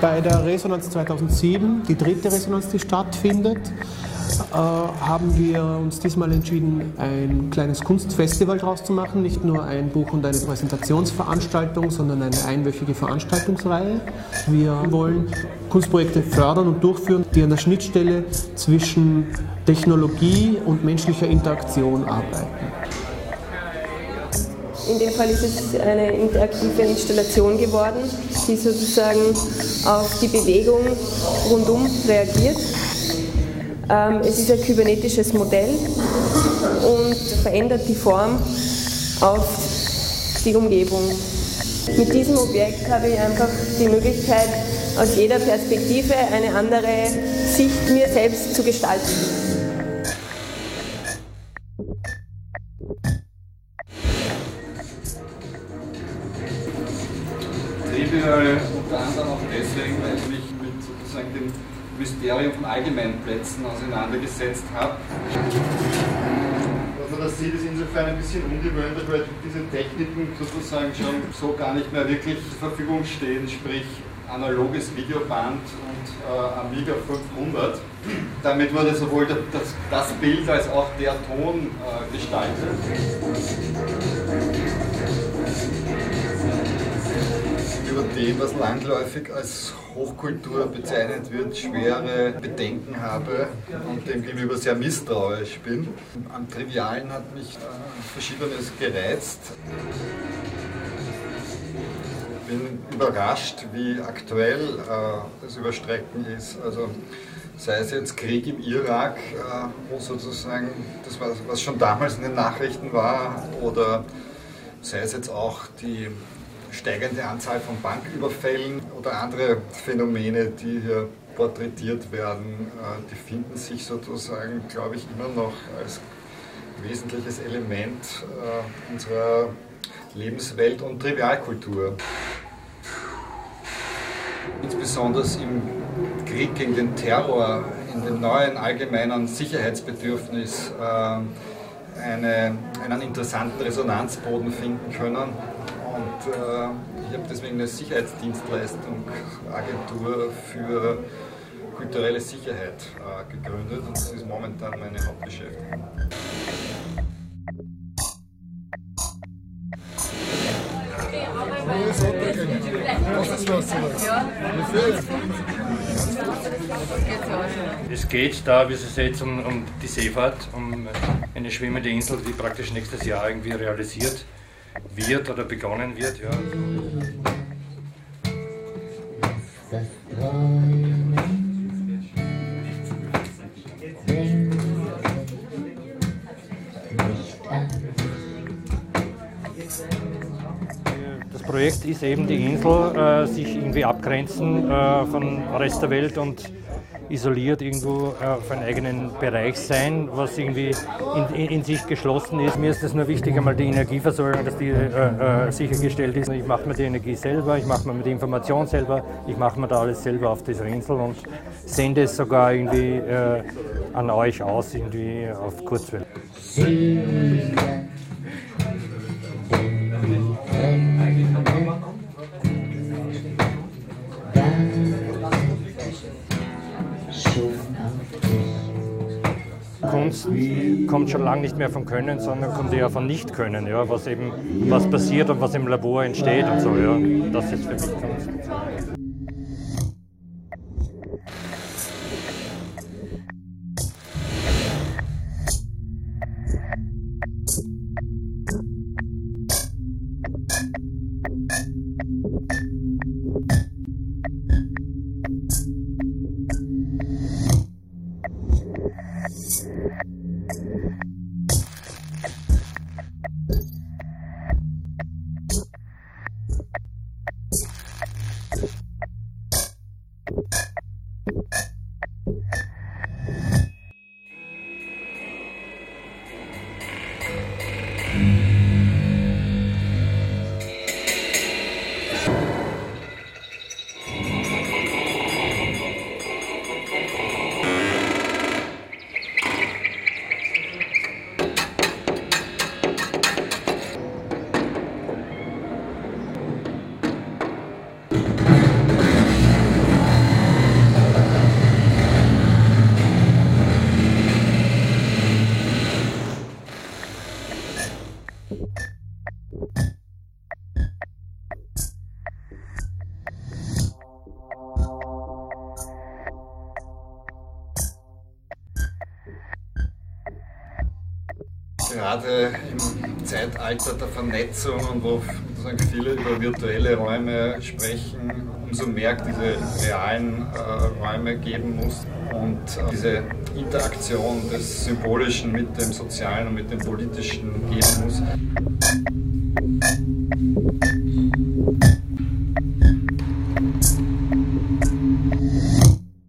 Bei der Resonanz 2007, die dritte Resonanz, die stattfindet, äh, haben wir uns diesmal entschieden, ein kleines Kunstfestival draus zu machen. Nicht nur ein Buch und eine Präsentationsveranstaltung, sondern eine einwöchige Veranstaltungsreihe. Wir wollen Kunstprojekte fördern und durchführen, die an der Schnittstelle zwischen Technologie und menschlicher Interaktion arbeiten. In dem Fall ist es eine interaktive Installation geworden, die sozusagen auf die Bewegung rundum reagiert. Ähm, es ist ein kybernetisches Modell und verändert die Form auf die Umgebung. Mit diesem Objekt habe ich einfach die Möglichkeit, aus jeder Perspektive eine andere Sicht mir selbst zu gestalten. Trivial unter anderem auch deswegen, weil ich mich mit sozusagen dem Mysterium von Allgemeinplätzen auseinandergesetzt habe. Was man da sieht, ist insofern ein bisschen ungewöhnlich, weil diese Techniken sozusagen schon so gar nicht mehr wirklich zur Verfügung stehen, sprich analoges Videoband und äh, Amiga 500. Damit wurde sowohl das, das Bild als auch der Ton äh, gestaltet über dem, was landläufig als Hochkultur bezeichnet wird, schwere Bedenken habe und dem gegenüber sehr misstrauisch bin. Am Trivialen hat mich äh, Verschiedenes gereizt. Ich bin überrascht, wie aktuell äh, das Überstrecken ist. Also sei es jetzt Krieg im Irak, äh, wo sozusagen das, was schon damals in den Nachrichten war, oder sei es jetzt auch die steigende Anzahl von Banküberfällen oder andere Phänomene, die hier porträtiert werden, äh, die finden sich sozusagen, glaube ich, immer noch als wesentliches Element äh, unserer Lebenswelt und Trivialkultur. Insbesondere im Krieg gegen den Terror, in dem neuen allgemeinen Sicherheitsbedürfnis äh, eine, einen interessanten Resonanzboden finden können und äh, ich habe deswegen eine Sicherheitsdienstleistung, Agentur für kulturelle Sicherheit äh, gegründet und das ist momentan meine Hauptbeschäftigung. Es geht da, wie Sie sehen, um, um die Seefahrt, um eine schwimmende Insel, die praktisch nächstes Jahr irgendwie realisiert wird oder begonnen wird. Ja. Das Projekt ist eben die Insel, äh, sich irgendwie abgrenzen äh, vom Rest der Welt und isoliert irgendwo äh, auf einen eigenen Bereich sein, was irgendwie in, in, in, sich geschlossen ist. Mir ist es nur wichtig, einmal die Energieversorgung, dass die äh, äh, sichergestellt ist. Ich mache mir die Energie selber, ich mache mir die Information selber, ich mache mir da alles selber auf dieser Insel und sende es sogar irgendwie äh, an euch aus, irgendwie auf Kurzwelle. Kommt schon lange nicht mehr von Können, sondern kommt eher von Nicht-Können, ja, was eben was passiert und was im Labor entsteht und so. Ja. Das ist für mich Kunst. Gerade im Zeitalter der Vernetzung und wo viele über virtuelle Räume sprechen, umso mehr diese realen äh, Räume geben muss und äh, diese Interaktion des Symbolischen mit dem Sozialen und mit dem Politischen geben muss.